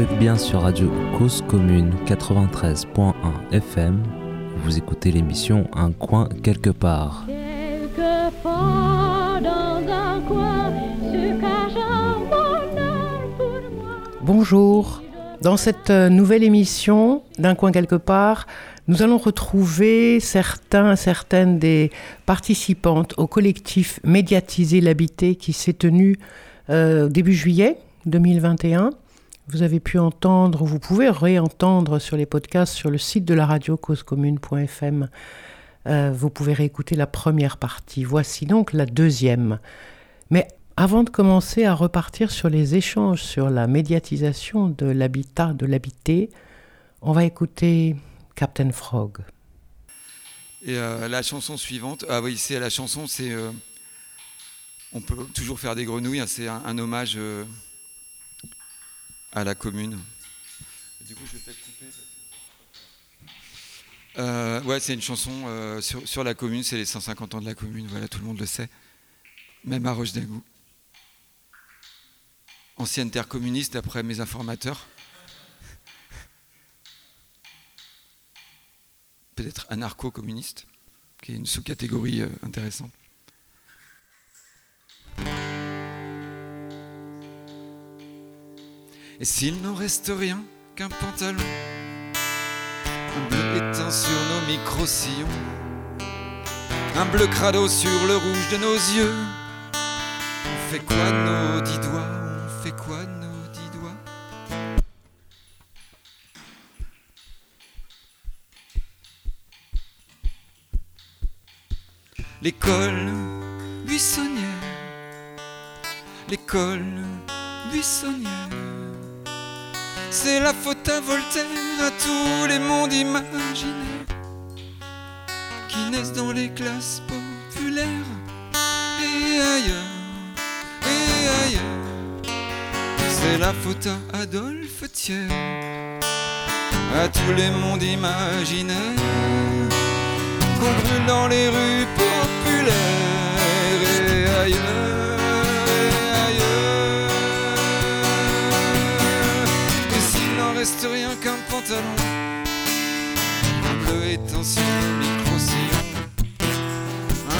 Vous êtes bien sur Radio Cause Commune 93.1 FM. Vous écoutez l'émission Un coin quelque part. Bonjour. Dans cette euh, nouvelle émission d'un coin quelque part, nous allons retrouver certains, certaines des participantes au collectif Médiatiser l'habité qui s'est tenu euh, début juillet 2021. Vous avez pu entendre, vous pouvez réentendre sur les podcasts sur le site de la radio causecommune.fm. Euh, vous pouvez réécouter la première partie. Voici donc la deuxième. Mais avant de commencer à repartir sur les échanges sur la médiatisation de l'habitat, de l'habité, on va écouter Captain Frog. Et euh, la chanson suivante, ah oui, c'est la chanson, c'est. Euh, on peut toujours faire des grenouilles, hein, c'est un, hommage euh, à la commune. Du coup, je vais peut-être couper. ouais, c'est une chanson sur, sur, la commune, c'est les 150 ans de la commune, voilà, tout le monde le sait. Même à Roche d'Agou ancienne terre communiste après mes informateurs. Peut-être anarcho-communiste, qui est une sous-catégorie euh, intéressante. Et s'il n'en reste rien qu'un pantalon, un bleu éteint sur nos micro-sillons, un bleu crado sur le rouge de nos yeux, on fait quoi de nos dix doigts fait quoi nos dix doigts? L'école buissonnière, l'école buissonnière. C'est la faute à Voltaire, à tous les mondes imaginaires qui naissent dans les classes populaires et ailleurs, et ailleurs c'est la faute à Adolphe Thiers, à tous les mondes imaginaires qu'on brûle dans les rues populaires et ailleurs. Reste rien qu'un pantalon, un bleu étant sur le micro-sillon,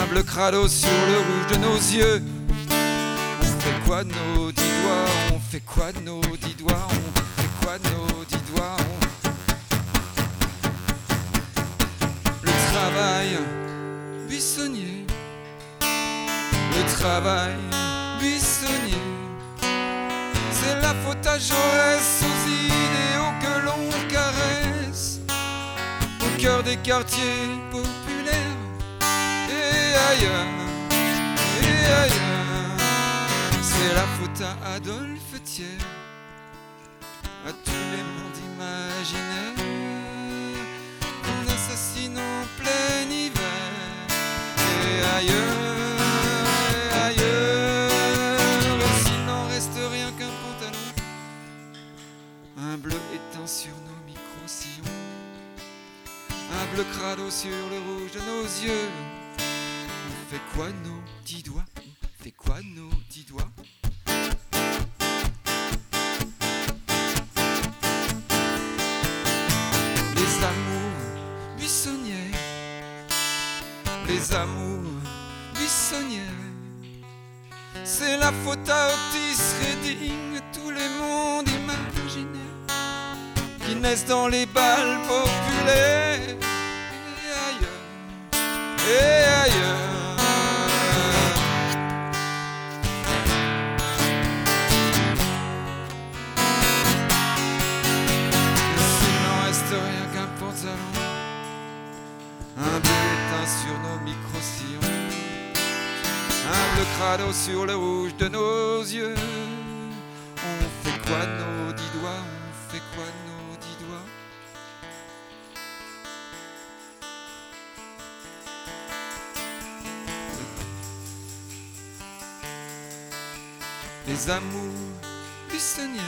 un bleu crado sur le rouge de nos yeux, on fait quoi de nos dix doigts? On fait quoi de nos dix doigts? On fait quoi de nos dix doigts? Le travail buissonnier. Le travail buissonnier. C'est la faute à Jaurès idéaux que l'on caresse. Au cœur des quartiers populaires et ailleurs. Et ailleurs. C'est la faute à Adolphe à tous les mondes imaginaires qu'on assassine en plein hiver et ailleurs, un bleu éteint sur nos micro-sillons, un bleu crado sur le rouge de nos yeux. On fait quoi nos dix doigts? On fait quoi nos dix doigts? Les balles amours buissonnières,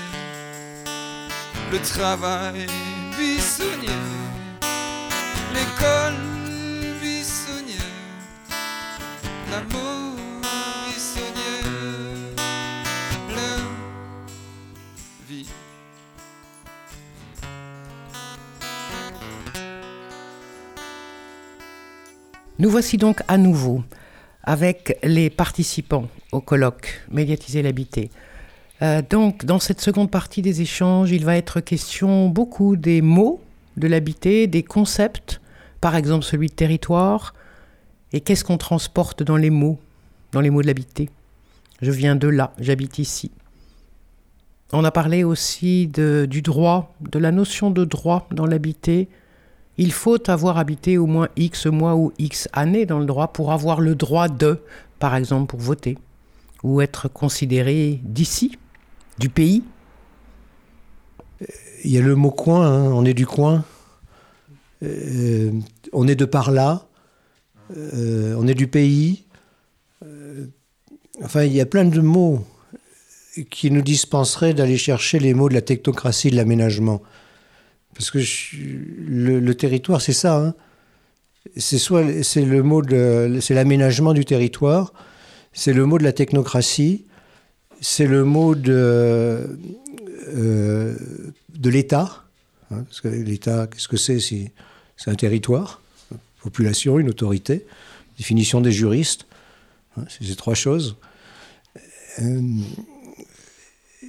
le travail buissonnière, l'école buissonnière, l'amour buissonnière, la vie. Nous voici donc à nouveau avec les participants au colloque Médiatiser l'habité. Euh, donc, dans cette seconde partie des échanges, il va être question beaucoup des mots de l'habité, des concepts, par exemple celui de territoire, et qu'est-ce qu'on transporte dans les mots, dans les mots de l'habité. Je viens de là, j'habite ici. On a parlé aussi de, du droit, de la notion de droit dans l'habité. Il faut avoir habité au moins X mois ou X années dans le droit pour avoir le droit de, par exemple, pour voter, ou être considéré d'ici, du pays? Il y a le mot coin, hein, on est du coin, euh, on est de par là, euh, on est du pays. Euh, enfin, il y a plein de mots qui nous dispenseraient d'aller chercher les mots de la technocratie de l'aménagement. Parce que le, territoire, c'est ça. Hein. C'est le mot de c'est l'aménagement du territoire, c'est le mot de la technocratie, c'est le mot de euh, de l'État. Hein, parce que l'État, qu'est-ce que c'est c'est un territoire, une population, une autorité, définition des juristes. Hein, c'est ces trois choses. Euh,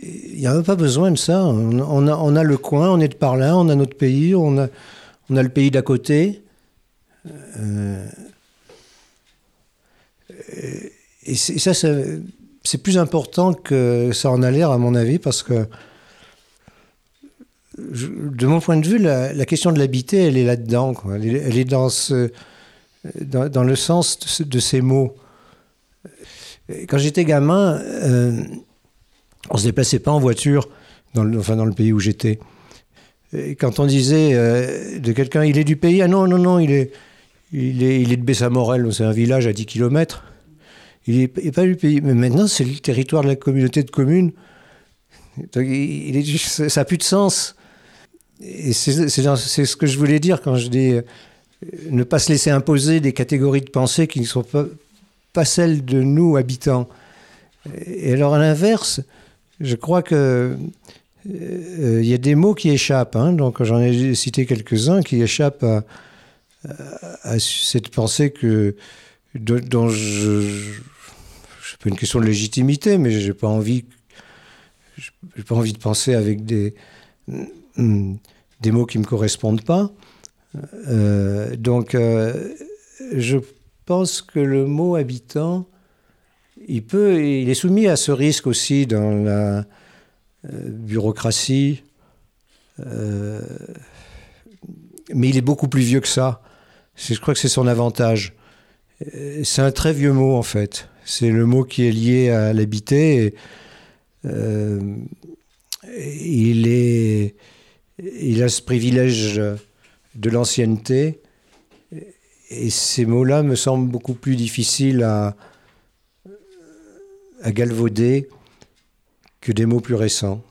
il n'y a même pas besoin de ça. On a, on a, le coin, on est de par là, on a notre pays, on a, on a le pays d'à côté. Euh, et ça, c'est plus important que ça en a l'air, à mon avis, parce que, de mon point de vue, la, question de l'habiter, elle est là-dedans. Elle, est dans, le sens de, ces mots. Quand j'étais gamin, euh, on se déplaçait pas en voiture dans le, enfin dans le pays où j'étais. Quand on disait euh, de quelqu'un, il est du pays, ah non, non, non, il est, il est, il est de Bessamorel, c'est un village à 10 km. Il n'est pas du pays. Mais maintenant, c'est le territoire de la communauté de communes. Il ça n'a plus de sens. Et c'est ce que je voulais dire quand je dis euh, ne pas se laisser imposer des catégories de pensée qui ne sont pas, celles de nous, habitants. Et alors, à l'inverse, je crois que il euh, y a des mots qui échappent. Hein, donc j'en ai cité quelques-uns qui échappent à, cette pensée que dont je, pas une question de légitimité, mais j'ai pas envie, j'ai pas envie de penser avec des des mots qui me correspondent pas. Euh, donc euh, je pense que le mot habitant il peut, il est soumis à ce risque aussi dans la euh, bureaucratie, mais il est beaucoup plus vieux que ça. Je crois que c'est son avantage. C'est un très vieux mot en fait. C'est le mot qui est lié à l'habiter. Euh, il a ce privilège de l'ancienneté. Et ces mots-là me semblent beaucoup plus difficiles à, galvauder que des mots plus récents.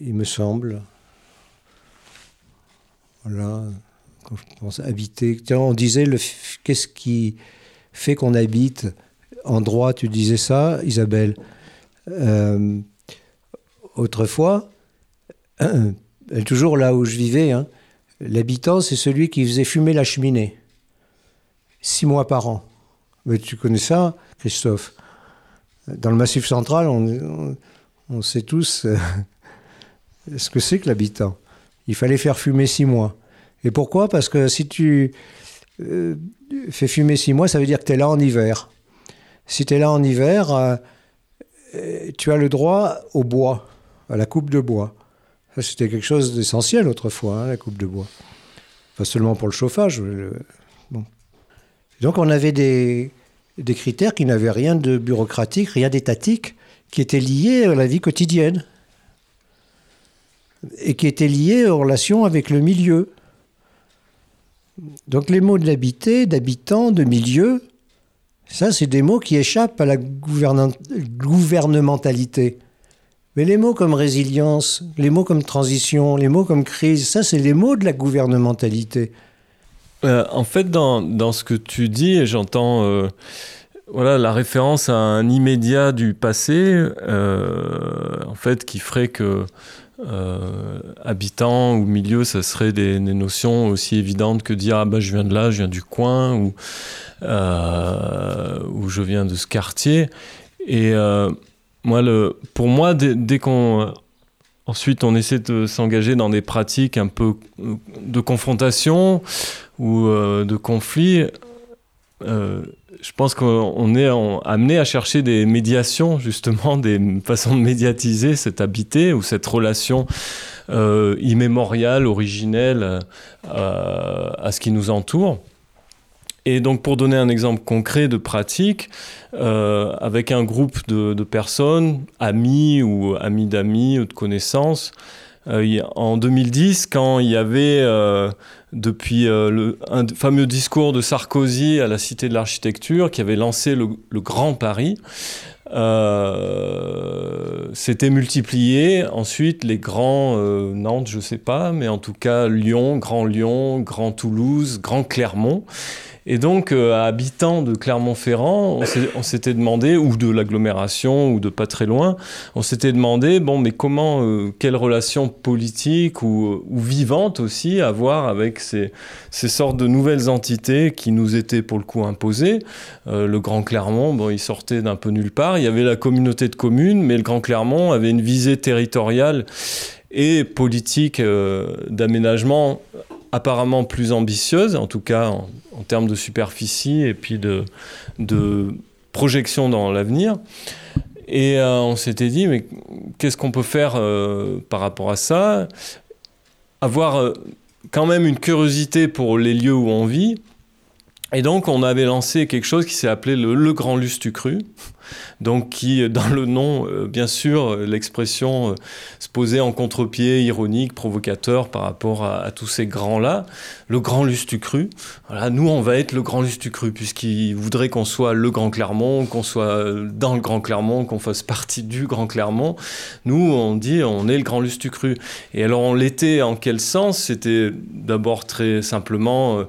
Il me semble. Voilà, quand je pense habiter. On disait qu'est-ce qui fait qu'on habite en droit, tu disais ça, Isabelle. Euh, autrefois, toujours là où je vivais, hein, l'habitant, c'est celui qui faisait fumer la cheminée. Six mois par an. Mais tu connais ça, Christophe? Dans le Massif central, on sait tous euh, ce que c'est que l'habitant. Il fallait faire fumer six mois. Et pourquoi? Parce que si tu euh, fais fumer six mois, ça veut dire que tu es là en hiver. Si tu es là en hiver, euh, tu as le droit au bois, à la coupe de bois. C'était quelque chose d'essentiel autrefois, hein, la coupe de bois. Pas seulement pour le chauffage. Donc on avait des, des critères qui n'avaient rien de bureaucratique, rien d'étatique, qui étaient liés à la vie quotidienne et qui étaient liés aux relations avec le milieu. Donc les mots d'habiter, d'habitant, de milieu, ça c'est des mots qui échappent à la gouvernementalité. Mais les mots comme résilience, les mots comme transition, les mots comme crise, ça c'est les mots de la gouvernementalité. Euh, en fait, dans, dans, ce que tu dis, j'entends euh, voilà, la référence à un immédiat du passé, euh, en fait, qui ferait que habitants ou milieu, ça serait des, notions aussi évidentes que dire ah bah je viens de là, je viens du coin ou ou je viens de ce quartier. Et moi, le, pour moi, dès, dès qu'on Ensuite, on essaie de s'engager dans des pratiques un peu de confrontation ou euh, de conflit. Euh, je pense qu'on est amené à chercher des médiations, justement, des façons de médiatiser cette habité ou cette relation euh, immémoriale, originelle à ce qui nous entoure. Et donc, pour donner un exemple concret de pratique, euh, avec un groupe de, de, personnes, amis ou amis d'amis ou de connaissances, euh, en 2010, quand il y avait, euh, depuis euh, le fameux discours de Sarkozy à la Cité de l'Architecture, qui avait lancé le, Grand Paris, c'était multiplié. Ensuite, les grands Nantes, je sais pas, mais en tout cas Lyon, Grand Lyon, Grand Toulouse, Grand Clermont. Et donc, euh, habitants de Clermont-Ferrand, on s'était demandé, ou de l'agglomération, ou de pas très loin, on s'était demandé, bon, mais comment, euh, quelle relation politique ou, ou, vivante aussi avoir avec ces, sortes de nouvelles entités qui nous étaient pour le coup imposées. Euh, le Grand Clermont, bon, il sortait d'un peu nulle part. Il y avait la communauté de communes, mais le Grand Clermont avait une visée territoriale et politique euh, d'aménagement apparemment plus ambitieuse, en tout cas en, termes de superficie et puis de, de projection dans l'avenir. Et euh, on s'était dit, mais qu'est-ce qu'on peut faire euh, par rapport à ça? Avoir euh, quand même une curiosité pour les lieux où on vit. Et donc on avait lancé quelque chose qui s'est appelé le, le Grand Lustu Cru donc qui, dans le nom, euh, bien sûr, euh, l'expression euh, se posait en contre-pied, ironique, provocateur par rapport à, tous ces grands-là. Le grand Lustucru, voilà, nous, on va être le grand Lustucru, puisqu'il voudrait qu'on soit le Grand Clermont, qu'on soit dans le Grand Clermont, qu'on fasse partie du Grand Clermont. Nous, on dit, on est le grand Lustucru. Et alors, on l'était en quel sens? C'était d'abord très simplement euh,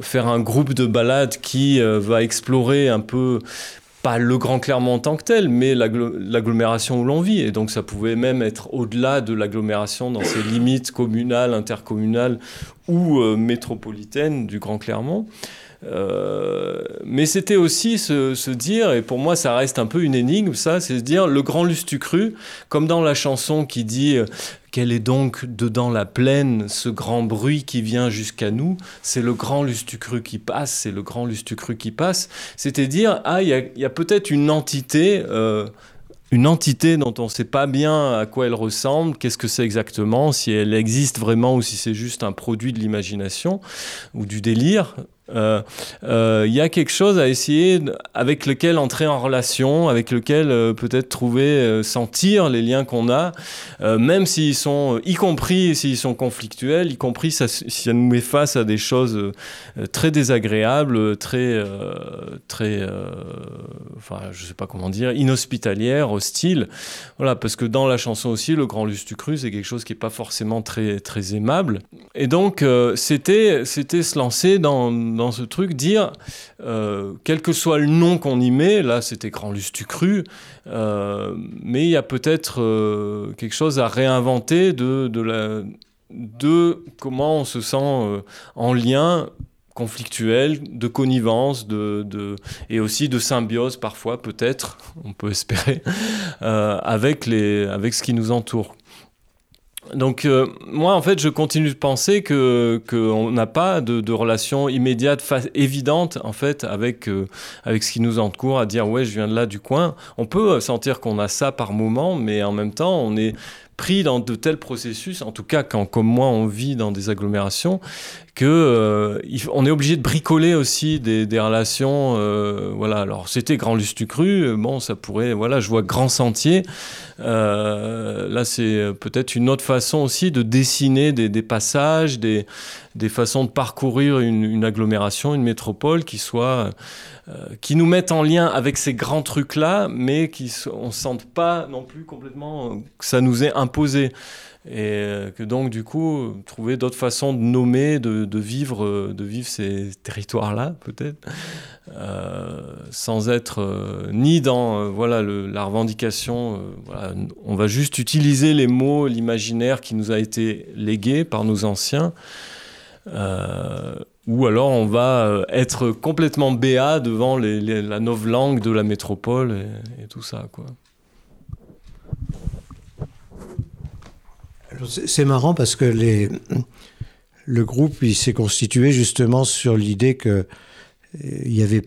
faire un groupe de balades qui euh, va explorer un peu pas le Grand Clermont en tant que tel, mais l'agglomération où l'on vit. Et donc ça pouvait même être au-delà de l'agglomération dans ses limites communales, intercommunales ou euh, métropolitaines du Grand Clermont. Euh, mais c'était aussi se, dire, et pour moi ça reste un peu une énigme, ça, c'est se dire le grand lustucru, comme dans la chanson qui dit euh, quel est donc dedans la plaine ce grand bruit qui vient jusqu'à nous C'est le grand lustucru qui passe, c'est le grand lustucru qui passe. C'était dire, ah, il y a, peut-être une entité. Euh, une entité dont on ne sait pas bien à quoi elle ressemble, qu'est-ce que c'est exactement, si elle existe vraiment ou si c'est juste un produit de l'imagination ou du délire. Il euh, euh, y a quelque chose à essayer avec lequel entrer en relation, avec lequel euh, peut-être trouver, sentir les liens qu'on a, même s'ils sont, y compris s'ils sont conflictuels, y compris si ça nous met face à des choses très désagréables, très, très, enfin, je sais pas comment dire, inhospitalières, hostiles. Voilà, parce que dans la chanson aussi, le grand lustucru, c'est quelque chose qui est pas forcément très, très aimable. Et donc, c'était, c'était se lancer dans dans ce truc, dire, euh, quel que soit le nom qu'on y met, là c'était Grand Lustu Cru, euh, mais il y a peut-être euh, quelque chose à réinventer de, la, de comment on se sent euh, en lien conflictuel, de connivence, de, de, et aussi de symbiose parfois peut-être, on peut espérer, avec, les, avec ce qui nous entoure. Donc euh, moi en fait je continue de penser que qu'on n'a pas de, de relation immédiate évidente en fait avec euh, avec ce qui nous entoure à dire ouais je viens de là du coin. On peut sentir qu'on a ça par moment mais en même temps on est pris dans de tels processus en tout cas quand comme moi on vit dans des agglomérations que euh, on est obligé de bricoler aussi des, relations euh, voilà. Alors c'était grand lustucru bon ça pourrait voilà je vois grand sentier. Euh, là c'est peut-être une autre façon aussi de dessiner des, passages des, des façons de parcourir une, une agglomération une métropole qui soit euh, qui nous mettent en lien avec ces grands trucs là mais qui on sente pas non plus complètement que ça nous est imposé et que donc du coup trouver d'autres façons de nommer de, vivre de vivre ces territoires là peut-être euh, sans être euh, ni dans euh, voilà, la revendication. euh, on va juste utiliser les mots, l'imaginaire qui nous a été légué par nos anciens. euh, ou alors on va euh, être complètement béat devant les- les- la novlangue de la métropole et, et tout ça. Quoi. C'est marrant parce que le groupe il s'est constitué justement sur l'idée que euh, il y avait,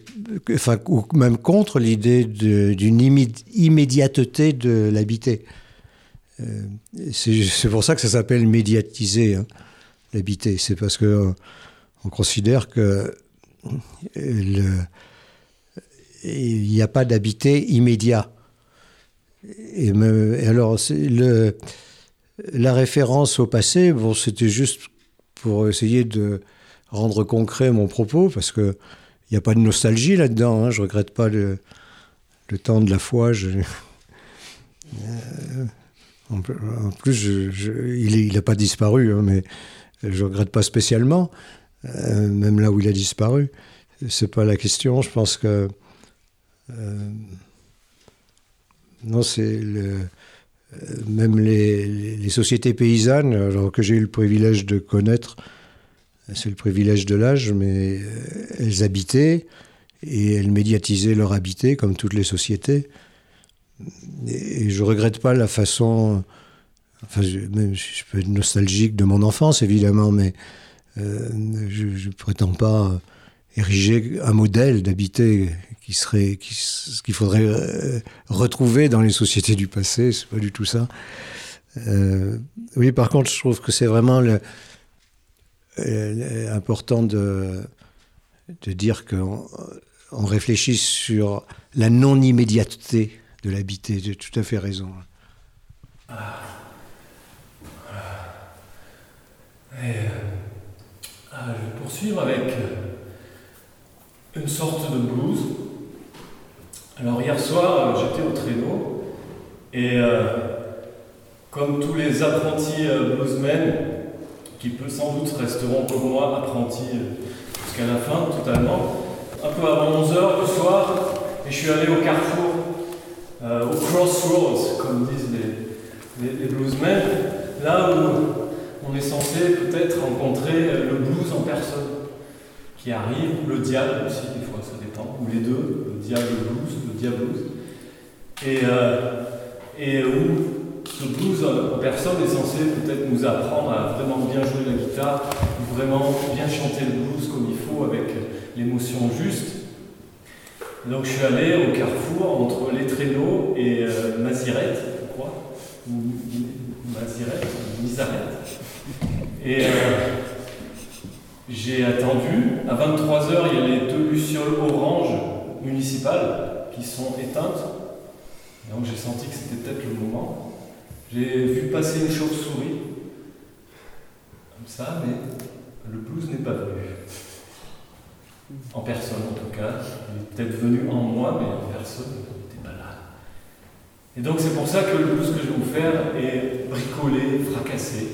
enfin, ou même contre l'idée d'une immé- immédiateté de l'habité. Euh, c'est pour ça que ça s'appelle médiatiser hein, l'habité. C'est parce que euh, on considère que il n'y a pas d'habité immédiat. Et, alors, le, la référence au passé, bon, c'était juste pour essayer de rendre concret mon propos, parce que il n'y a pas de nostalgie là-dedans. Hein, je regrette pas le, temps de la foi. Euh, en, plus- il n'a pas disparu, hein, mais je regrette pas spécialement, euh, même là où il a disparu. C'est pas la question. Je pense que euh, non, c'est le même les, sociétés paysannes, alors que j'ai eu le privilège de connaître, c'est le privilège de l'âge, mais euh, elles habitaient et elles médiatisaient leur habité comme toutes les sociétés. Et, je regrette pas la façon. Enfin, je, même, je peux être nostalgique de mon enfance, évidemment, mais euh, je ne prétends pas ériger un modèle d'habité qui serait s- qu'il faudrait euh, retrouver dans les sociétés du passé c'est pas du tout ça. Euh, oui par contre je trouve que c'est vraiment euh, important de de dire qu'on on réfléchit sur la non immédiateté de l'habité. J'ai tout à fait raison. Euh, ah, je vais poursuivre avec une sorte de blues. Alors hier soir, euh, j'étais au traîneau et euh, comme tous les apprentis euh, bluesmen, qui peut sans doute resteront comme moi apprentis jusqu'à la fin totalement, un peu avant 11h le soir, et je suis allé au carrefour, au crossroads, comme disent les, les, les bluesmen, là où on est censé peut-être rencontrer le blues en personne qui arrive, ou le diable aussi, des fois, ça dépend, ou les deux, le diable blues, le euh, et où ce blues personne est censé peut-être nous apprendre à vraiment bien jouer la guitare, vraiment bien chanter le blues comme il faut, avec l'émotion juste. Donc je suis allé au carrefour entre les traîneaux et euh, Mazirette, je crois, ou Mazirette. Et euh, j'ai attendu. À 23h, il y a les deux lucioles orange municipales qui sont éteintes. Donc j'ai senti que c'était peut-être le moment. J'ai vu passer une chauve-souris. Comme ça, mais le blues n'est pas venu. En personne en tout cas. Il est peut-être venu en moi, mais en personne, il n'était pas là. Et donc c'est pour ça que le blues que je vais vous faire est bricolé, fracassé.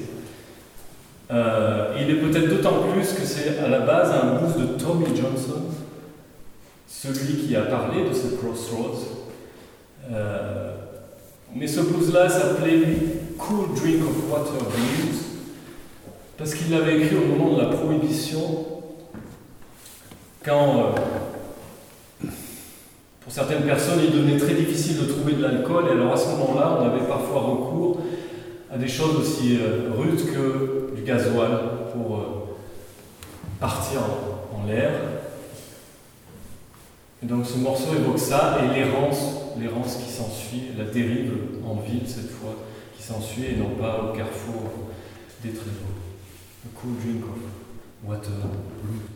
Euh, il est peut-être d'autant plus que c'est à la base un blues de Tommy Johnson, celui qui a parlé de ce Crossroads. Euh, mais ce blues-là s'appelait Cool Drink of Water Blues, parce qu'il l'avait écrit au moment de la prohibition, quand, euh, pour certaines personnes, il devenait très difficile de trouver de l'alcool, et alors à ce moment-là, on avait parfois recours à des choses aussi euh, rudes que du gasoil pour partir en l'air. Et donc ce morceau évoque ça et l'errance, l'errance qui s'ensuit, la dérive en ville cette fois qui s'ensuit et non pas au carrefour des traîneaux. A cool drink of water blue.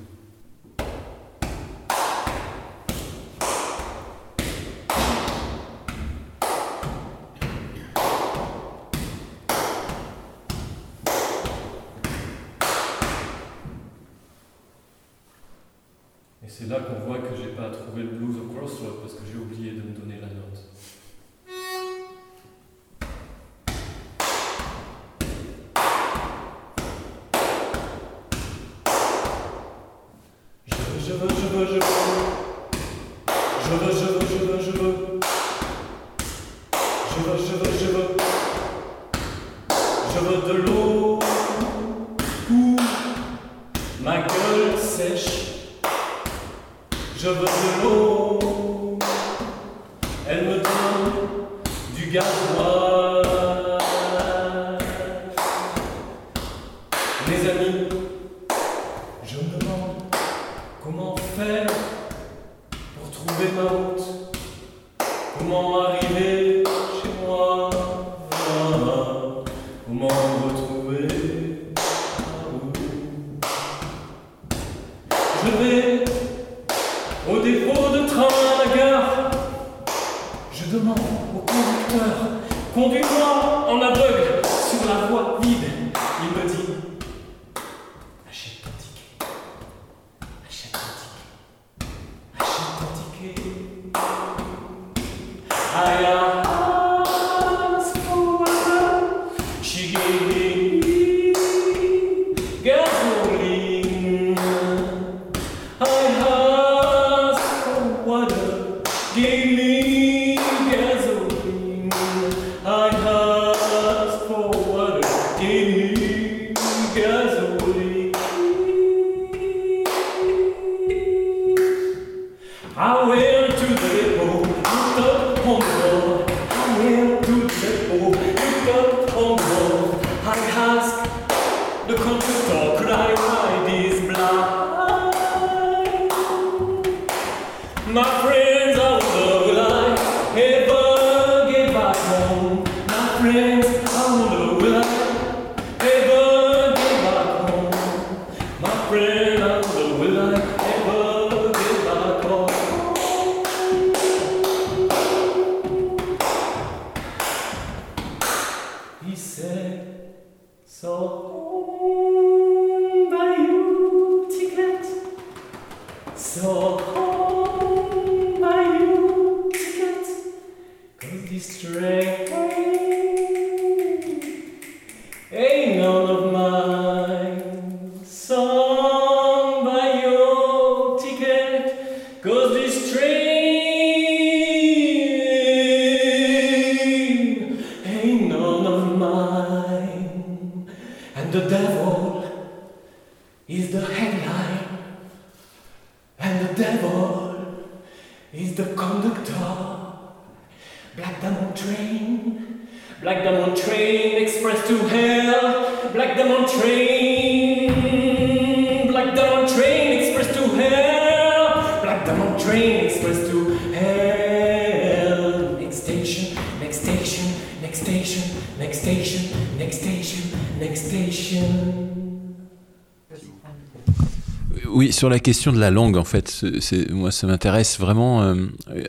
Sur la question de la langue, en fait, moi, ça m'intéresse vraiment. euh,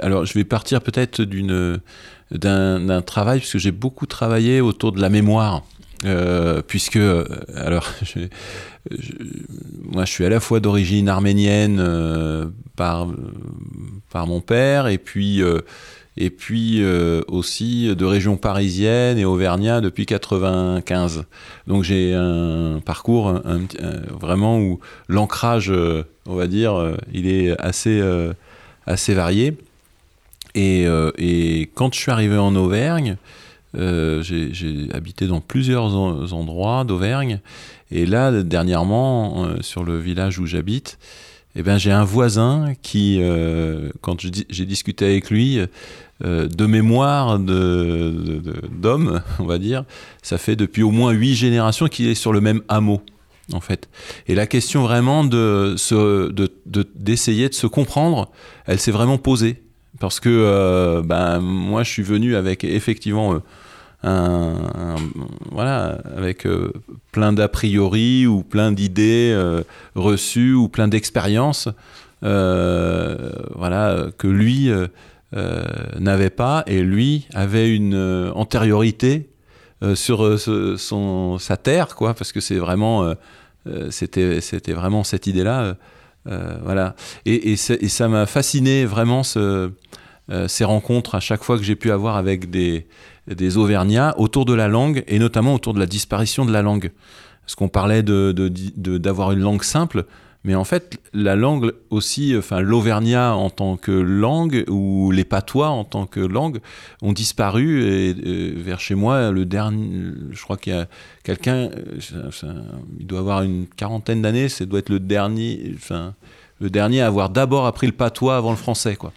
alors, je vais partir peut-être d'une d'un travail, puisque j'ai beaucoup travaillé autour de la mémoire. euh, puisque, euh, alors, je- moi, je suis à la fois d'origine arménienne par, mon père, et puis, et puis euh, aussi de région parisienne et auvergnat depuis 95. Donc, j'ai un parcours un- vraiment où l'ancrage, euh, on va dire, euh, il est assez, euh, assez varié. Et, euh, quand je suis arrivé en Auvergne, euh, j'ai habité dans plusieurs en- endroits d'Auvergne. Et là, dernièrement, euh, sur le village où j'habite, eh ben, j'ai un voisin qui, euh, quand j'ai discuté avec lui, euh, de mémoire de- de- de- d'homme, on va dire, ça fait depuis au moins huit générations qu'il est sur le même hameau en fait. Et la question vraiment de d'essayer de se comprendre, elle s'est vraiment posée. Parce que euh, ben, moi, je suis venu avec effectivement voilà, avec euh, plein d'a priori ou plein d'idées euh, reçues ou plein d'expériences, euh, voilà, que lui n'avait pas et lui avait une antériorité sur son, sa terre, quoi, parce que c'est vraiment, c'était, c'était vraiment cette idée-là, voilà. Et, ça m'a fasciné vraiment ce, ces rencontres à chaque fois que j'ai pu avoir avec des, des Auvergnats autour de la langue et notamment autour de la disparition de la langue. Parce qu'on parlait de, de- de- d'avoir une langue simple, Mais en fait, la langue aussi, enfin l'auvergnat en tant que langue ou les patois en tant que langue ont disparu. Et, vers chez moi, le dernier, je crois qu'il y a quelqu'un, euh, il doit avoir une quarantaine d'années, ça doit être le dernier, enfin le dernier à avoir d'abord appris le patois avant le français, quoi.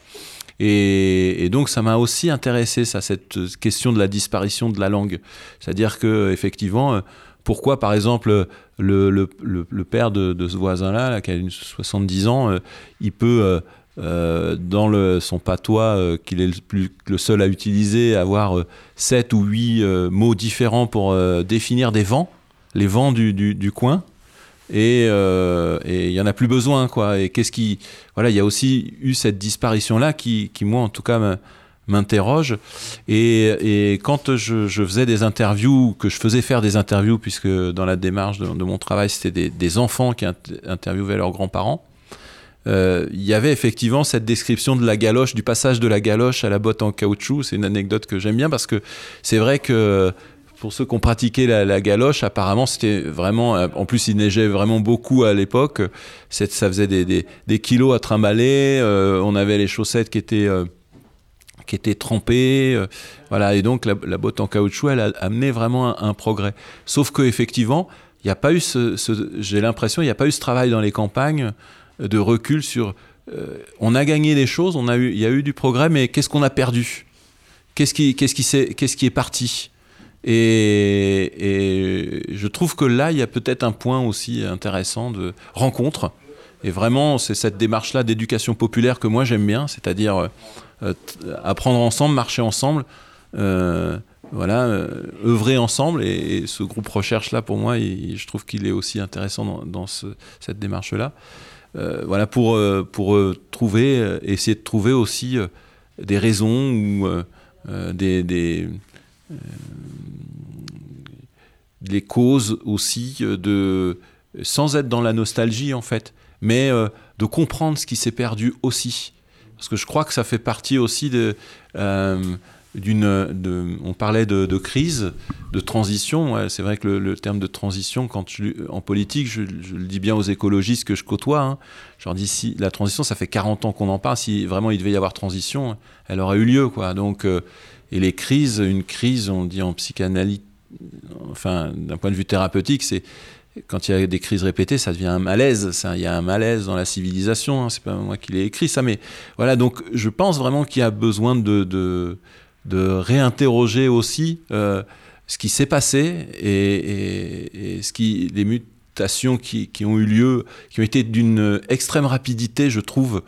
Et, donc ça m'a aussi intéressé, ça, cette question de la disparition de la langue. C'est-à-dire que effectivement, euh, pourquoi par exemple le, le, le, père de, ce voisin-là, là, qui a une 70 ans, euh, il peut euh, dans le, son patois qu'il est le, plus, le seul à utiliser, avoir euh, 7 ou 8 euh, mots différents pour définir des vents, les vents du, du coin? Et euh, et il y en a plus besoin, quoi. Et qu'est-ce qui, voilà, il y a aussi eu cette disparition-là qui, qui, moi, en tout cas, m'interroge. Et, quand je, faisais des interviews, que je faisais faire des interviews, puisque dans la démarche de, mon travail, c'était des, enfants qui int- interviewaient leurs grands-parents, euh, il y avait effectivement cette description de la galoche, du passage de la galoche à la botte en caoutchouc. C'est une anecdote que j'aime bien parce que c'est vrai que pour ceux qui ont pratiqué la, galoche, apparemment c'était vraiment. euh, En plus, il neigeait vraiment beaucoup à l'époque. Ça faisait des, kilos à trimballer. euh, on avait les chaussettes qui étaient. euh, qui étaient trempées, voilà, et donc la, la botte en caoutchouc, elle a amené vraiment un, progrès. Sauf que effectivement, il n'y a pas eu ce, j'ai l'impression, il n'y a pas eu ce travail dans les campagnes de recul sur. on a gagné des choses, il y a eu du progrès, mais qu'est-ce qu'on a perdu? Qu'est-ce qui est parti? Et, je trouve que là, il y a peut-être un point aussi intéressant de rencontre. Et vraiment, c'est cette démarche-là d'éducation populaire que moi j'aime bien, c'est-à-dire euh, apprendre ensemble, marcher ensemble, euh, voilà, euh, œuvrer ensemble. Et, ce groupe recherche-là, pour moi, je trouve qu'il est aussi intéressant dans, dans ce- cette démarche-là. Voilà, pour, trouver, essayer de trouver aussi des raisons ou des, les causes aussi euh, de, sans être dans la nostalgie en fait, mais euh, de comprendre ce qui s'est perdu aussi. Parce que je crois que ça fait partie aussi de, euh, d'une, on parlait de, crise, de transition. C'est vrai que le, terme de transition, quand je, en politique, je, le dis bien aux écologistes que je côtoie. Hein, je leur dis si la transition, ça fait 40 ans qu'on en parle. Si vraiment il devait y avoir transition, elle aurait eu lieu, quoi. Donc, euh, et les crises, une crise, on dit en psychanalyse, enfin, d'un point de vue thérapeutique, c'est quand il y a des crises répétées, ça devient un malaise. Il y a un malaise dans la civilisation. Hein, c'est pas moi qui l'ai écrit ça, mais voilà. Donc, je pense vraiment qu'il y a besoin de, de, réinterroger aussi euh, ce qui s'est passé et, et, et ce qui, les mutations qui, qui, ont eu lieu, qui ont été d'une extrême rapidité, je trouve.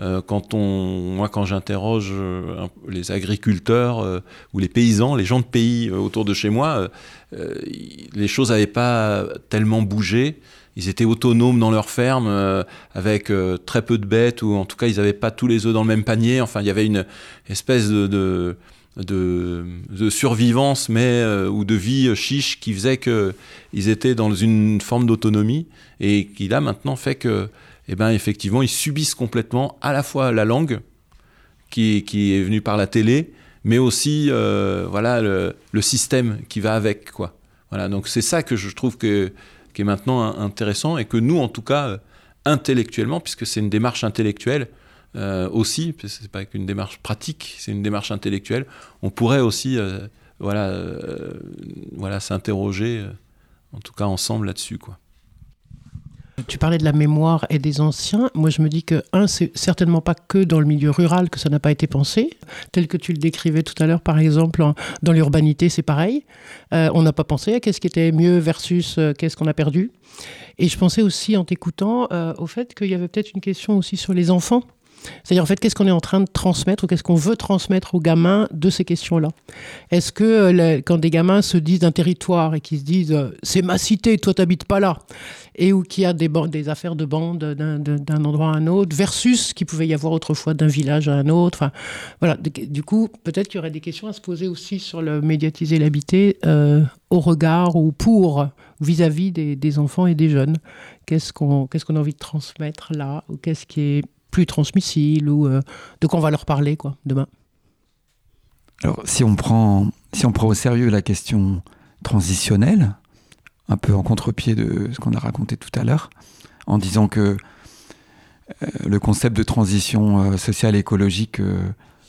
Euh, quand on, moi, quand j'interroge euh, les agriculteurs euh, ou les paysans, les gens de pays autour de chez moi, les choses n'avaient pas tellement bougé. Ils étaient autonomes dans leur ferme, avec très peu de bêtes, ou en tout cas, ils n'avaient pas tous les œufs dans le même panier. Enfin, il y avait une espèce de, de, de, survivance, mais ou de vie chiche qui faisait qu'ils étaient dans une forme d'autonomie et qui là maintenant fait que eh ben, effectivement, ils subissent complètement à la fois la langue qui, qui est venue par la télé, mais aussi euh, voilà, le, système qui va avec. Quoi. Voilà, donc c'est ça que je trouve que, qui est maintenant intéressant et que nous, en tout cas, intellectuellement, puisque c'est une démarche intellectuelle euh, aussi, c'est pas qu'une démarche pratique, c'est une démarche intellectuelle, on pourrait aussi euh, voilà, euh, voilà, s'interroger, euh, en tout cas ensemble là-dessus. quoi. Tu parlais de la mémoire et des anciens. Moi, je me dis que, un, c'est certainement pas que dans le milieu rural que ça n'a pas été pensé. Tel que tu le décrivais tout à l'heure, par exemple, dans l'urbanité, c'est pareil. Euh, on n'a pas pensé à qu'est-ce qui était mieux versus euh, qu'est-ce qu'on a perdu. Et je pensais aussi, en t'écoutant, euh, au fait qu'il y avait peut-être une question aussi sur les enfants. C'est-à-dire, en fait, qu'est-ce qu'on est en train de transmettre ou qu'est-ce qu'on veut transmettre aux gamins de ces questions-là? Est-ce que euh, quand des gamins se disent d'un territoire et qu'ils se disent euh, c'est ma cité, toi t'habites pas là, et où qu'il y a des, affaires de bande d'un endroit à un autre, versus ce qu'il pouvait y avoir autrefois d'un village à un autre. Voilà. Du coup, peut-être qu'il y aurait des questions à se poser aussi sur le médiatiser l'habiter euh, au regard ou pour vis-à-vis -vis des, enfants et des jeunes. Qu'est-ce qu'on qu'est-ce qu'on a envie de transmettre là ou qu'est-ce qui est plus transmissible ou euh, de quoi on va leur parler quoi demain. Alors si on prend si on prend au sérieux la question transitionnelle, un peu en contre-pied de ce qu'on a raconté tout à l'heure, en disant que euh, le concept de transition euh, sociale et écologique,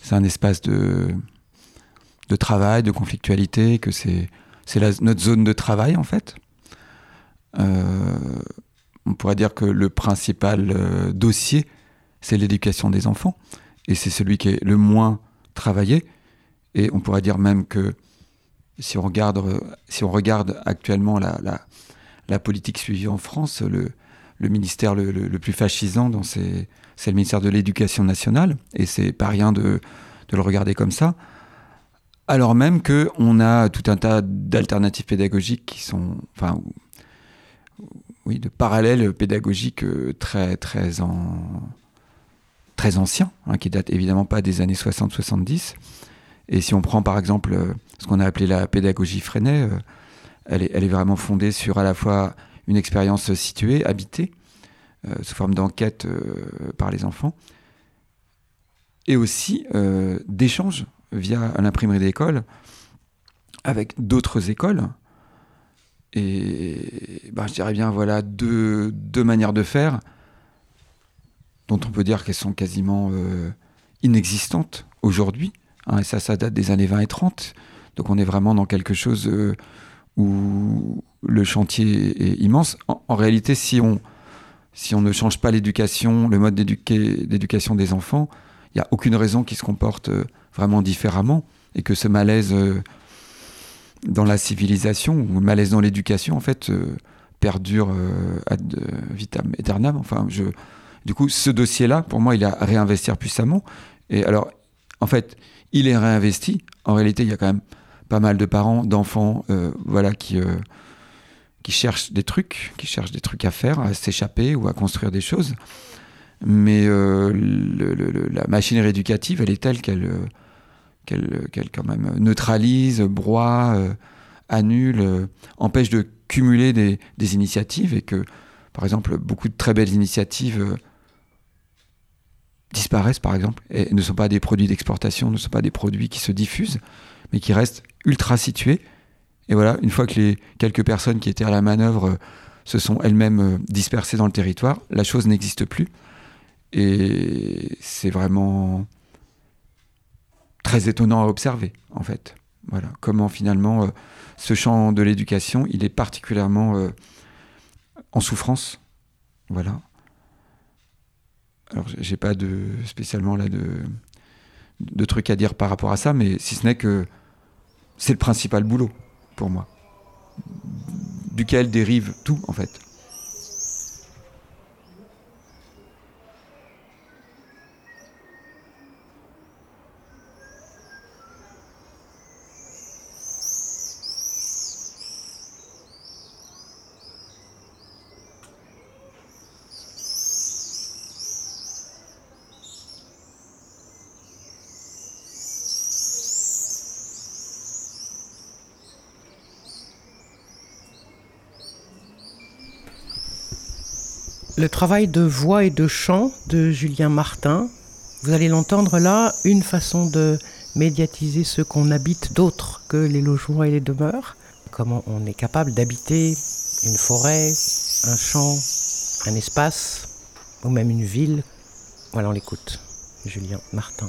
c'est un espace de, de travail, de conflictualité, que c'est notre zone de travail en fait. on pourrait dire que le principal dossier, c'est l'éducation des enfants, et c'est celui qui est le moins travaillé. Et on pourrait dire même que si on regarde, on actuellement la, politique suivie en France, le, ministère le, plus fascisant c'est le ministère de l'Éducation nationale, et c'est pas rien de, le regarder comme ça. Alors même qu'on a tout un tas d'alternatives pédagogiques qui sont, oui, de parallèles pédagogiques euh, très, très, en, très anciens, hein, qui datent évidemment pas des années 60-70. Et si on prend par exemple euh, ce qu'on a appelé la pédagogie Freinet, euh, elle, est, vraiment fondée sur à la fois une expérience située, habitée, euh, sous forme d'enquête par les enfants, et aussi d'échanges via l'imprimerie d'école avec d'autres écoles. Et ben, je dirais bien, voilà, deux, manières de faire dont on peut dire qu'elles sont quasiment inexistantes aujourd'hui. Hein, et ça, ça date des années 20 et 30. Donc on est vraiment dans quelque chose où le chantier est immense. En, réalité, si on, si on ne change pas l'éducation, le mode d'éducation des enfants, il n'y a aucune raison qu'ils se comportent euh, vraiment différemment et que ce malaise euh, dans la civilisation ou malaise dans l'éducation, en fait, euh, perdure ad vitam aeternam. Enfin, je, du coup, ce dossier-là, pour moi, il est à réinvestir puissamment. Et alors, en fait, il est réinvesti. En réalité, il y a quand même pas mal de parents, d'enfants, euh, voilà, qui, euh, qui cherchent des trucs, qui cherchent des trucs à faire, à s'échapper ou à construire des choses. Mais euh, la machinerie éducative, elle est telle qu'elle qu'elle quand même neutralise, broie, annule, empêche de cumuler des, des, initiatives et que, par exemple, beaucoup de très belles initiatives disparaissent, par exemple, et ne sont pas des produits d'exportation, ne sont pas des produits qui se diffusent, mais qui restent ultra situées. Et voilà, une fois que les quelques personnes qui étaient à la manœuvre euh, se sont elles-mêmes euh, dispersées dans le territoire, la chose n'existe plus. Et c'est vraiment très étonnant à observer, en fait. Voilà, comment finalement euh, ce champ de l'éducation, il est particulièrement en souffrance. Voilà. Alors, j'ai pas de spécialement là de, de trucs à dire par rapport à ça, mais si ce n'est que c'est le principal boulot pour moi, duquel dérive tout en fait. Le travail de voix et de chant de Julien Martin, vous allez l'entendre là, une façon de médiatiser ce qu'on habite d'autre que les logements et les demeures. Comment on est capable d'habiter une forêt, un champ, un espace, ou même une ville. Voilà, on l'écoute. Julien Martin.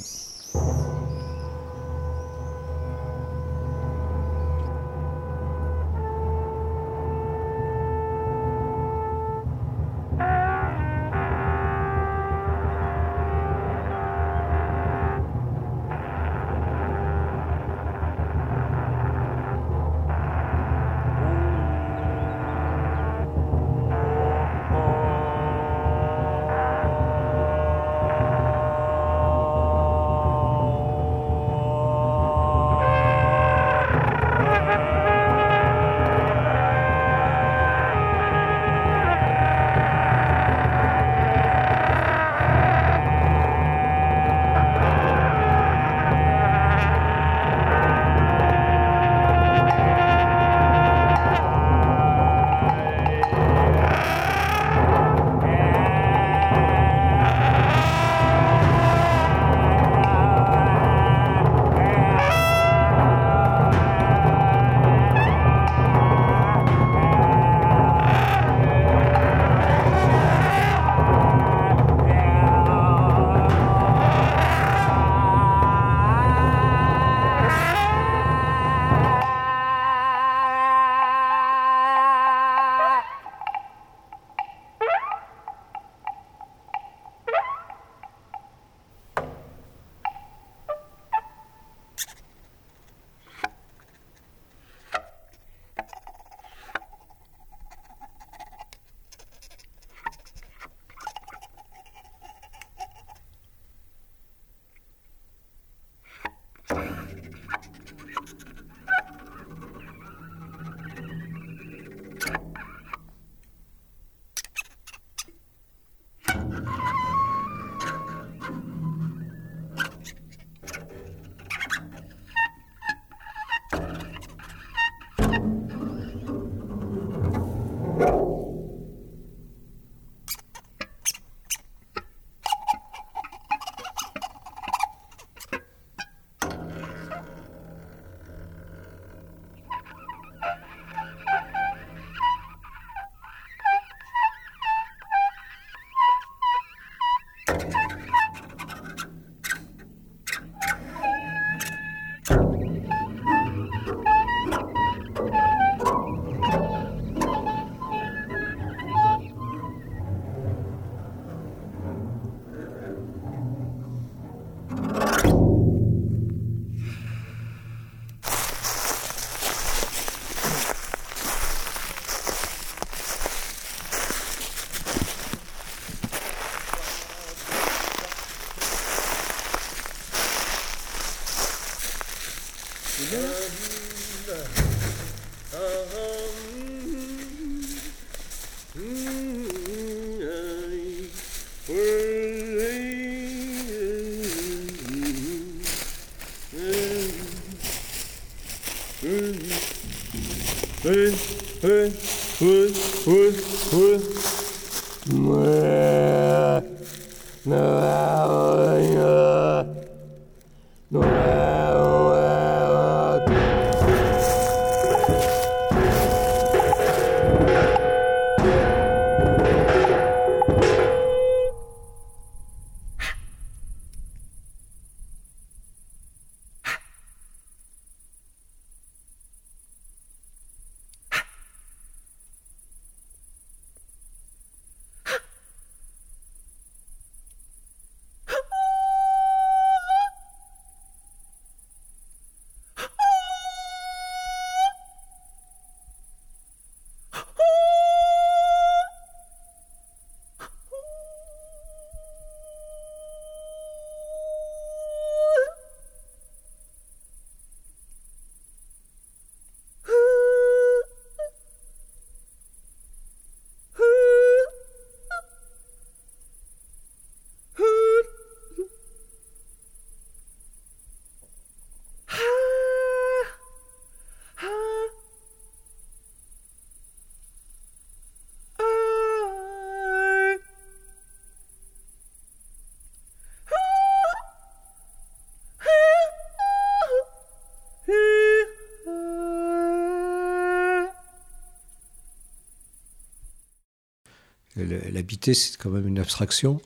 L'habiter, c'est quand même une abstraction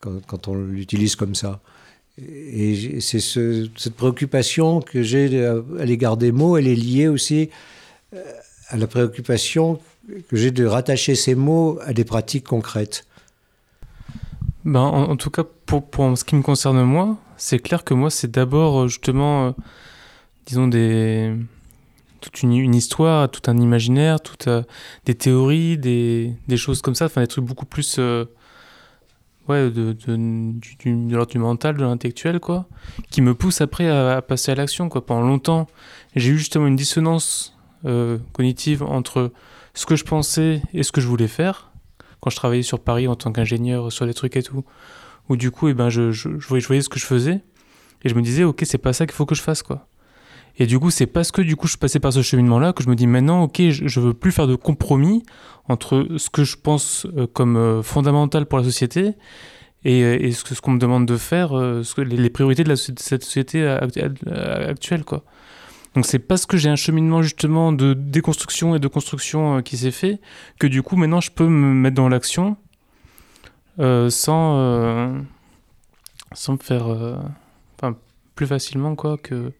quand, on l'utilise comme ça. Et c'est ce, cette préoccupation que j'ai à l'égard des mots, elle est liée aussi euh, à la préoccupation que j'ai de rattacher ces mots à des pratiques concrètes. Ben, en, tout cas, pour, ce qui me concerne moi, c'est clair que moi, c'est d'abord euh, justement, euh, disons, des, toute une, histoire, tout un imaginaire, toutes euh, des théories, des, choses comme ça, enfin des trucs beaucoup plus euh, ouais, de, du, l'ordre du mental, de l'intellectuel, quoi, qui me poussent après à, passer à l'action. Quoi. Pendant longtemps, j'ai eu justement une dissonance euh, cognitive entre ce que je pensais et ce que je voulais faire, quand je travaillais sur Paris en tant qu'ingénieur sur des trucs et tout, où du coup, eh ben, je, voyais, je voyais ce que je faisais, et je me disais, ok, c'est pas ça qu'il faut que je fasse, quoi. Et du coup, c'est parce que du coup je passé par ce cheminement-là que je me dis maintenant, ok, je, je veux plus faire de compromis entre ce que je pense euh, comme euh, fondamental pour la société et, euh, et ce, ce qu'on me demande de faire, les, priorités de, cette société actuelle, quoi. Donc c'est parce que j'ai un cheminement justement de déconstruction et de construction qui s'est fait que du coup maintenant je peux me mettre dans l'action sans sans me faire plus facilement quoi que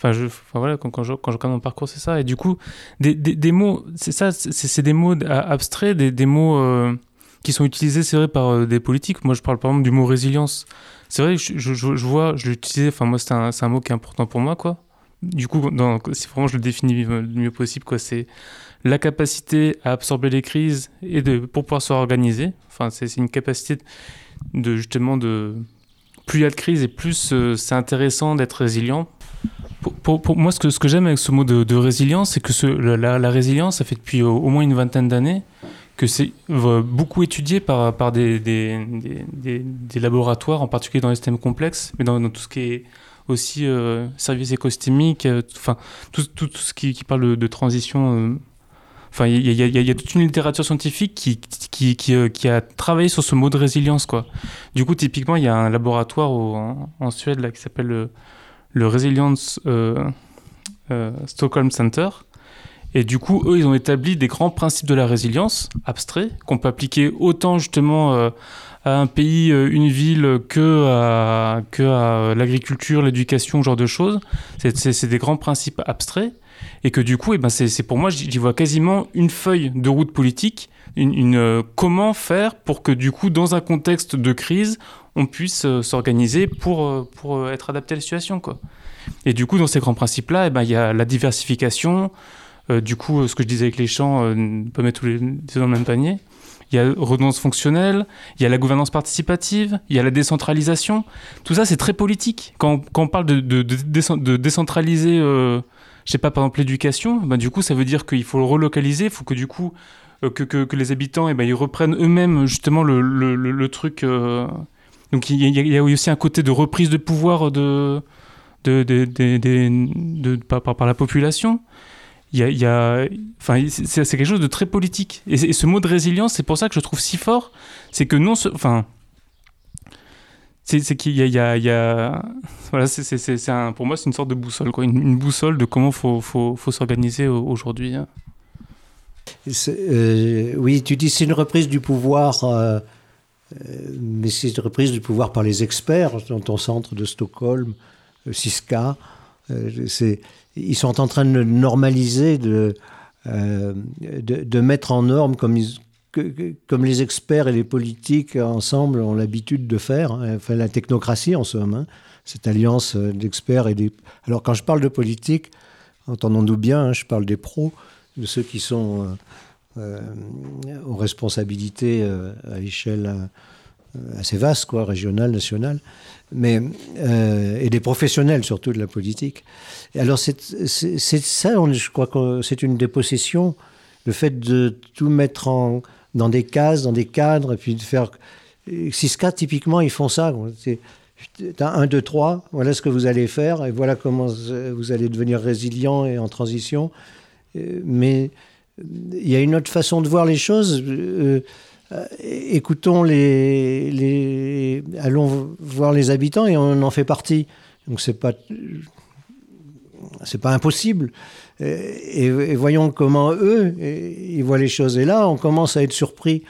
Enfin, je, enfin voilà, quand, je, quand je regarde mon parcours, c'est ça. Et du coup, des, des, mots, c'est ça, c'est des mots abstraits, des, des mots euh, qui sont utilisés, c'est vrai, par euh, des politiques. Moi, je parle par exemple du mot résilience. C'est vrai que je, je, vois, je l'utilisais, enfin, moi, c'est un, un, mot qui est important pour moi, quoi. Du coup, dans, si vraiment je le définis le mieux possible, quoi, c'est la capacité à absorber les crises et de, pour pouvoir se organiser. Enfin, c'est une capacité de, justement, de. Plus il y a de crise et plus euh, c'est intéressant d'être résilient pour, moi, ce que, j'aime avec ce mot de, résilience, c'est que la, résilience, ça fait depuis au, moins une vingtaine d'années que c'est beaucoup étudié par, des, laboratoires, en particulier dans les systèmes complexes, mais dans, tout ce qui est aussi euh, services écosystémiques, euh, tout, ce qui, parle de, transition. Euh, enfin, il y, a toute une littérature scientifique qui, euh, a travaillé sur ce mot de résilience. Du coup, typiquement, il y a un laboratoire en, Suède qui s'appelle le Resilience euh, euh, Stockholm Center. Et du coup, eux, ils ont établi des grands principes de la résilience abstraits qu'on peut appliquer autant justement euh, à un pays, une ville, que à, que à l'agriculture, l'éducation, ce genre de choses. C'est des grands principes abstraits. Et que du coup, eh ben c'est pour moi, j'y vois quasiment une feuille de route politique, une, comment faire pour que du coup, dans un contexte de crise, on puisse euh, s'organiser pour, euh, pour euh, être adapté à la situation. Quoi. Et du coup, dans ces grands principes-là, eh ben, il y a la diversification. Du coup, ce que je disais avec les champs, euh, on peut mettre tous les deux dans le même panier. il y a redondance fonctionnelle, il y a la gouvernance participative, il y a la décentralisation. Tout ça, c'est très politique. Quand, quand, on parle de, de, décentraliser, euh, je sais pas, par exemple l'éducation, ben, du coup, ça veut dire qu'il faut le relocaliser, il faut que du coup, que, que, les habitants, eh ben, ils reprennent eux-mêmes justement le, le, truc. Euh... Donc il y, a aussi un côté de reprise de pouvoir de, de, par, la population il y a, c'est quelque chose de très politique. Et, ce mot de résilience, c'est pour ça que je trouve si fort, c'est que non, enfin, c'est qu'il y a, voilà, pour moi, c'est une sorte de boussole, quoi, une, boussole de comment faut, faut, faut s'organiser aujourd'hui. Euh, oui, tu dis c'est une reprise du pouvoir, euh, euh, mais c'est une reprise du pouvoir par les experts dans ton centre de Stockholm, Siska. c'est ils sont en train de normaliser, de, euh, de, mettre en norme comme, comme les experts et les politiques ensemble ont l'habitude de faire, hein, enfin la technocratie en somme, hein, cette alliance d'experts et des... Alors quand je parle de politique, entendons-nous bien, hein, je parle des pros, de ceux qui sont euh, euh, aux responsabilités à échelle assez vaste, quoi, régionale, nationale mais, euh, et des professionnels surtout de la politique. Alors c'est ça, je crois que c'est une dépossession, le fait de tout mettre en, dans des cases, dans des cadres, et puis de faire... Siska, typiquement, ils font ça. T'as un, deux, trois, voilà ce que vous allez faire, et voilà comment vous allez devenir résilient et en transition. Euh, mais il y a une autre façon de voir les choses. Euh, euh, écoutons les, allons voir les habitants et on en fait partie. Donc c'est pas pas impossible. Et, voyons comment eux ils voient les choses. Et là, on commence à être surpris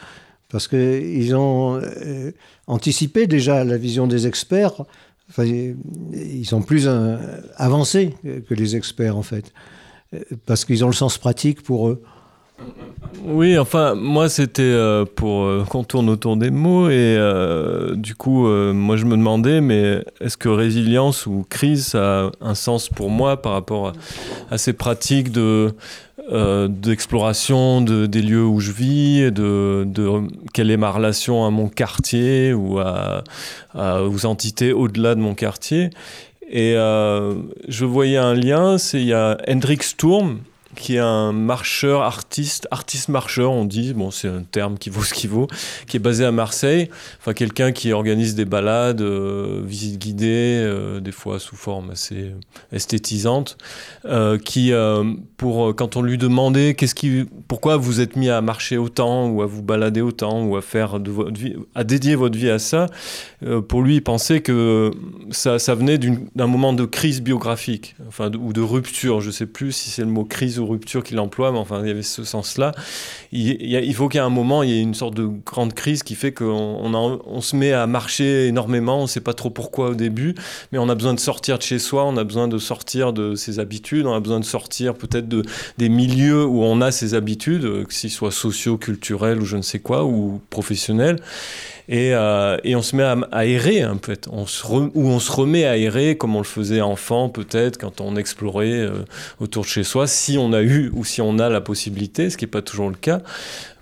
parce que ils ont euh, anticipé déjà la vision des experts. Enfin, ils sont plus avancés que les experts en fait, parce qu'ils ont le sens pratique pour eux. Oui, enfin, moi c'était euh, pour euh, qu'on tourne autour des mots et euh, du coup, moi je me demandais, mais est-ce que résilience ou crise ça a un sens pour moi par rapport à, ces pratiques de d'exploration de, des lieux où je vis, de, quelle est ma relation à mon quartier ou aux entités au-delà de mon quartier? Et je voyais un lien, c'est il y a Hendrik Sturm, qui est un marcheur, artiste, artiste-marcheur, on dit, bon, c'est un terme qui vaut ce qu'il vaut, qui est basé à Marseille. Enfin, quelqu'un qui organise des balades, euh, visites guidées, euh, des fois sous forme assez esthétisante, euh, qui, pour, quand on lui demandait qu'est-ce qui, pourquoi vous êtes mis à marcher autant, ou à vous balader autant, ou à faire de votre vie, à dédier votre vie à ça, pour lui, il pensait que ça, ça venait d'un moment de crise biographique, enfin, ou de rupture, je sais plus si c'est le mot crise rupture qu'il emploie, mais enfin, il y avait ce sens-là. Il, faut qu'à un moment, il y ait une sorte de grande crise qui fait qu'on on, on se met à marcher énormément, on ne sait pas trop pourquoi au début, mais on a besoin de sortir de chez soi, on a besoin de sortir de ses habitudes, on a besoin de sortir peut-être de, des milieux où on a ses habitudes, que ce soit sociaux, culturels ou je ne sais quoi, ou professionnels. Et, euh, et, on se met à, à errer en fait, on ou on se remet à errer comme on le faisait enfant peut-être quand on explorait euh, autour de chez soi, si on a eu ou si on a la possibilité, ce qui n'est pas toujours le cas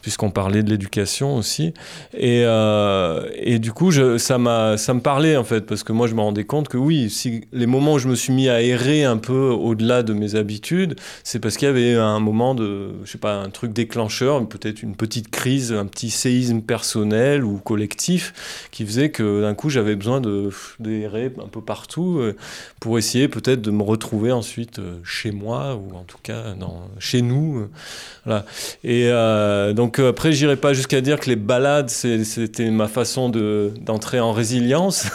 puisqu'on parlait de l'éducation aussi. Et, euh, et du coup, je, ça, ça me parlait en fait, parce que moi je me rendais compte que oui, si, les moments où je me suis mis à errer un peu au-delà de mes habitudes, c'est parce qu'il y avait un moment de, je sais pas, un truc déclencheur, peut-être une petite crise, un petit séisme personnel ou collectif qui faisait que d'un coup j'avais besoin de d'errer un peu partout euh, pour essayer peut-être de me retrouver ensuite euh, chez moi ou en tout cas dans, chez nous. Voilà. Et donc donc euh, après, j'irai pas jusqu'à dire que les balades, c'était ma façon d'entrer en résilience.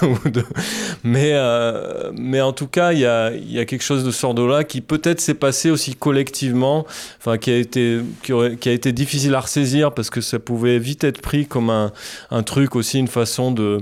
mais, euh, mais en tout cas, il y a, quelque chose de ce là qui peut-être s'est passé aussi collectivement, enfin, qui, a été, difficile à ressaisir parce que ça pouvait vite être pris comme un truc aussi, une façon de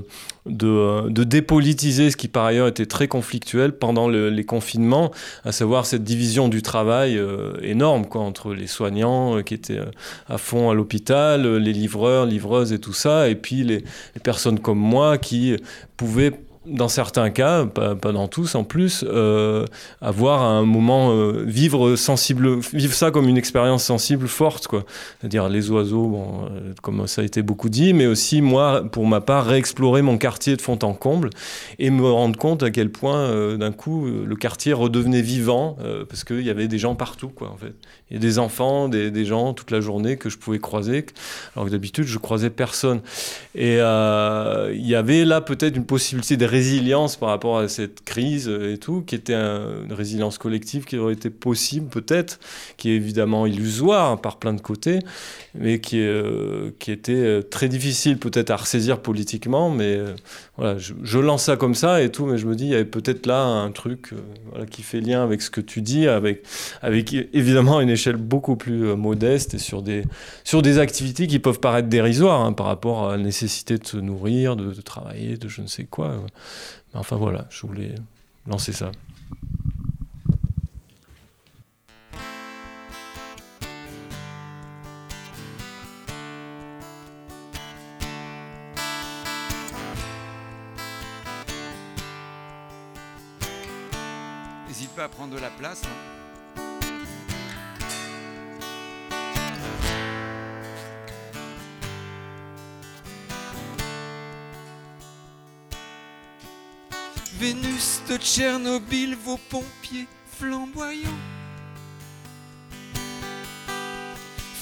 de, de, dépolitiser ce qui par ailleurs était très conflictuel pendant les confinements, à savoir cette division du travail euh, énorme quoi, entre les soignants euh, qui étaient euh, à fond à l'hôpital, les livreurs, livreuses et tout ça, et puis les, personnes comme moi qui pouvaient dans certains cas, pas, pas dans tous en plus, euh, avoir un moment, euh, vivre sensible, vivre ça comme une expérience sensible forte, quoi. C'est-à-dire les oiseaux, bon, euh, comme ça a été beaucoup dit, mais aussi moi, pour ma part, réexplorer mon quartier de fond en comble et me rendre compte à quel point, euh, d'un coup, le quartier redevenait vivant euh, parce qu'il y avait des gens partout, quoi, en fait. Des enfants, des, gens toute la journée que je pouvais croiser, alors que d'habitude, je croisais personne. Et euh, il y avait là peut-être une possibilité de résilience par rapport à cette crise et tout, qui était un- une résilience collective qui aurait été possible peut-être, qui est évidemment illusoire par plein de côtés, mais qui, euh, qui était euh, très difficile peut-être à ressaisir politiquement. Mais euh, voilà, je, je lance ça comme ça et tout, mais je me dis, il y avait peut-être là un truc qui fait lien avec ce que tu dis, avec, avec évidemment une échelle beaucoup plus euh, modeste et sur des, sur des activités qui peuvent paraître dérisoires hein, par rapport à la nécessité de se nourrir, de, travailler, de je ne sais quoi. Mais enfin voilà, je voulais lancer ça. N'hésite pas à prendre de la place. hein. Vénus de Tchernobyl, vos pompiers flamboyants.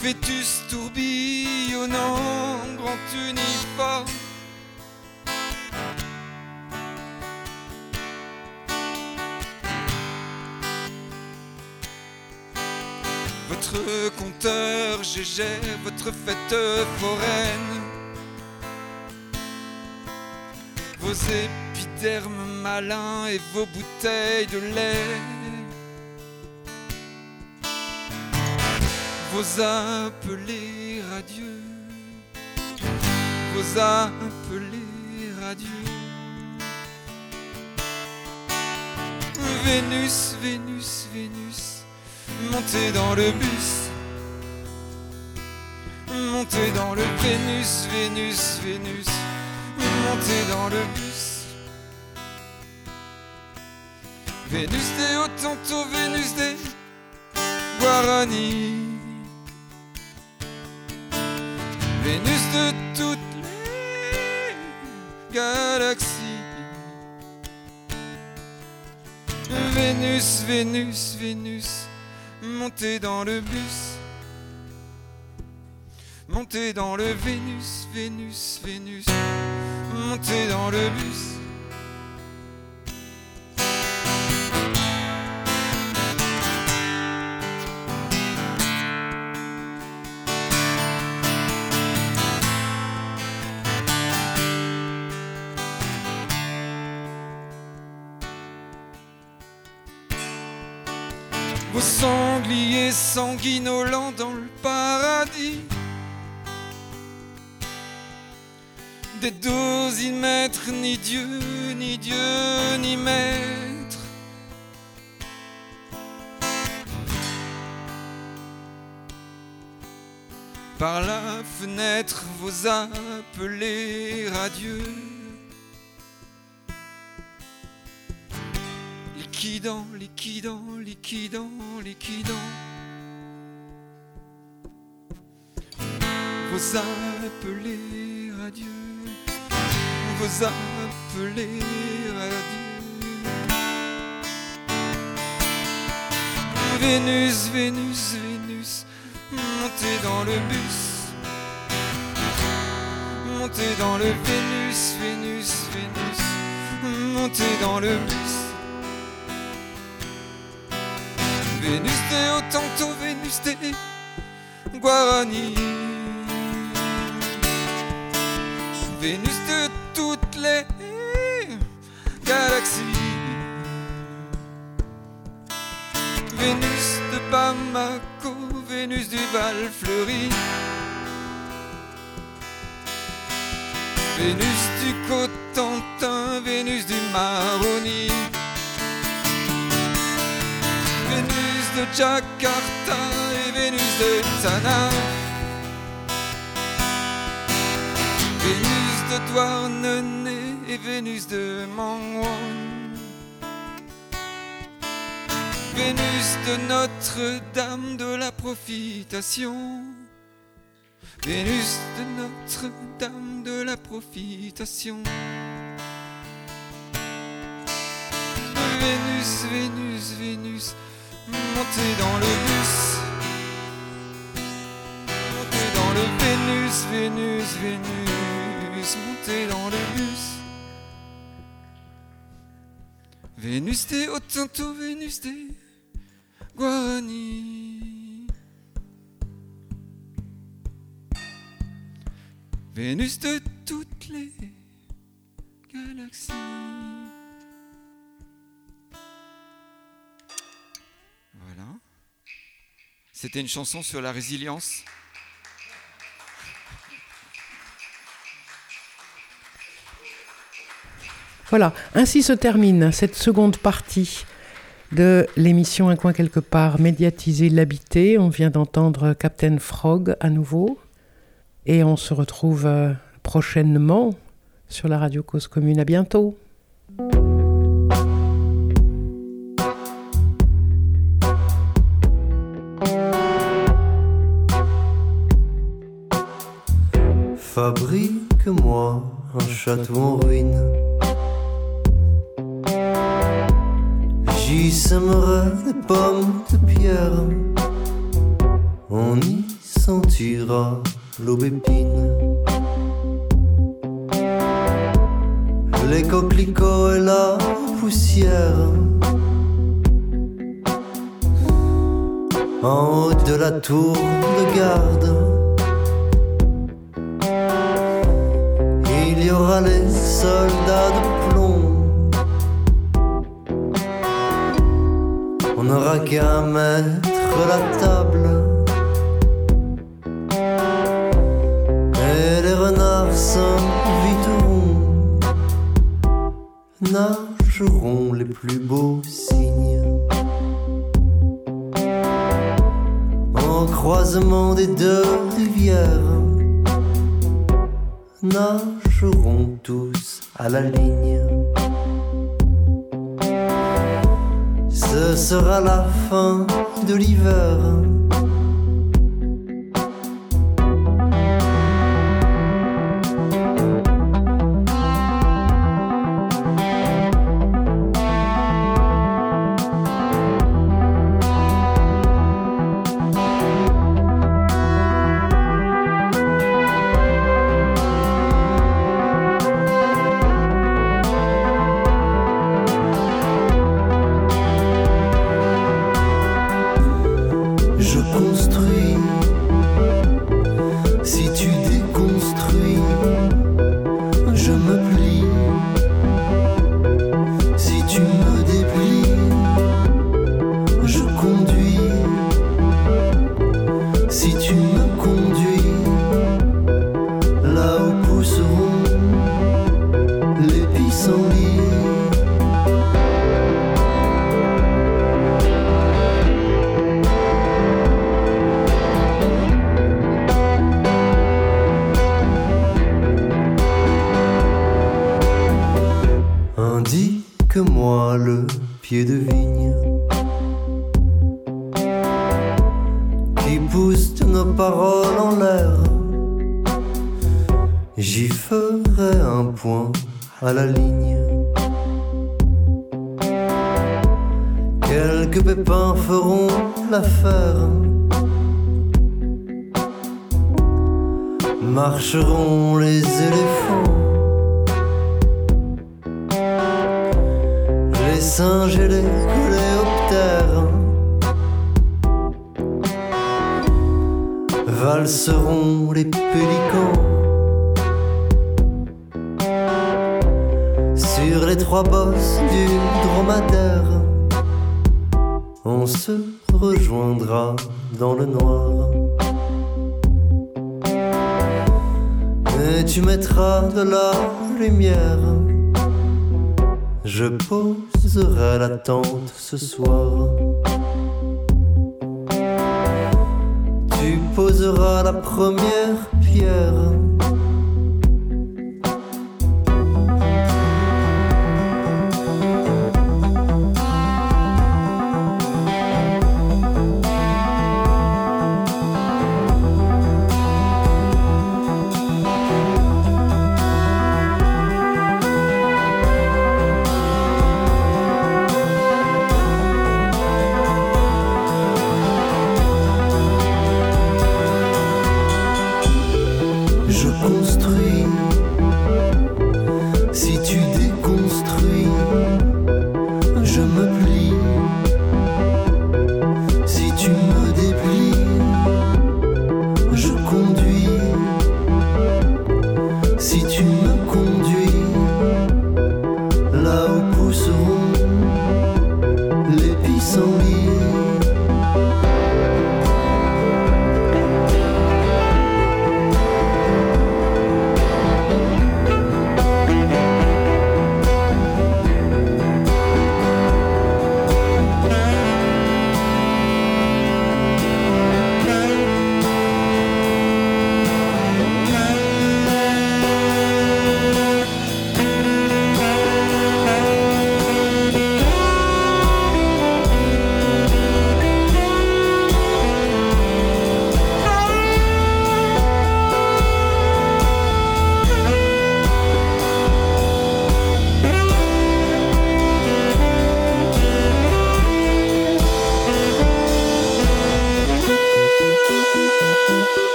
Fœtus tourbillonnant, grand uniforme. Votre compteur GG, votre fête foraine. Vos épidermes malins et vos bouteilles de lait. Vos appelés radieux. Vos appelés radieux. Vénus, Vénus, Vénus, montez dans le bus. Montez dans le Vénus, Vénus, Vénus, montez dans le bus. Vénus des Hauts Vénus des Guarani. Vénus de toutes les galaxies. Vénus, Vénus, Vénus, montez dans le bus. Montez dans le Vénus, Vénus, Vénus, montez dans le bus. Sangliers sanguinolents dans le paradis. Des dosimètres, ni Dieu, ni Dieu, ni maître. Par la fenêtre, vos appelés radieux. Liquidant, liquidant, liquidant, liquidant. Vos appelés radieux, vos appelés radieux. Vénus, Vénus, Vénus, montez dans le bus. Montez dans le Vénus, Vénus, Vénus, montez dans le bus. Vénus des Hauts Vénus des Guarani. Vénus de toutes les galaxies. Vénus de Bamako, Vénus du Val Fleuri. Vénus du Cotentin, Vénus du Maroni. Vénus de Jakarta et Vénus de Tana. De Douarnenez et Vénus de Mangwon. Vénus de Notre-Dame de la Profitation. Vénus de Notre-Dame de la Profitation. Vénus, Vénus, Vénus, montez dans le bus. Montez dans le Vénus, Vénus, Vénus, dans le. Vénus des Otanto, Vénus des Guarani. Vénus de toutes les galaxies. Voilà. C'était une chanson sur la résilience. Voilà, ainsi se termine cette seconde partie de l'émission Un coin quelque part, médiatiser l'habité. On vient d'entendre Captain Frog à nouveau. Et on se retrouve euh, prochainement sur la radio Cause Commune. À bientôt. Fabrique-moi un château en ruine. J'y sèmerai des pommes de pierre. On y sentira l'aubépine. Les coquelicots et la poussière. En haut de la tour de garde. Il y aura les soldats de On n'aura qu'à mettre la table. Et les renards s'inviteront, nageront les plus beaux signes. Au croisement des deux rivières, nageront tous à la ligne. Sera la fin de l'hiver. Je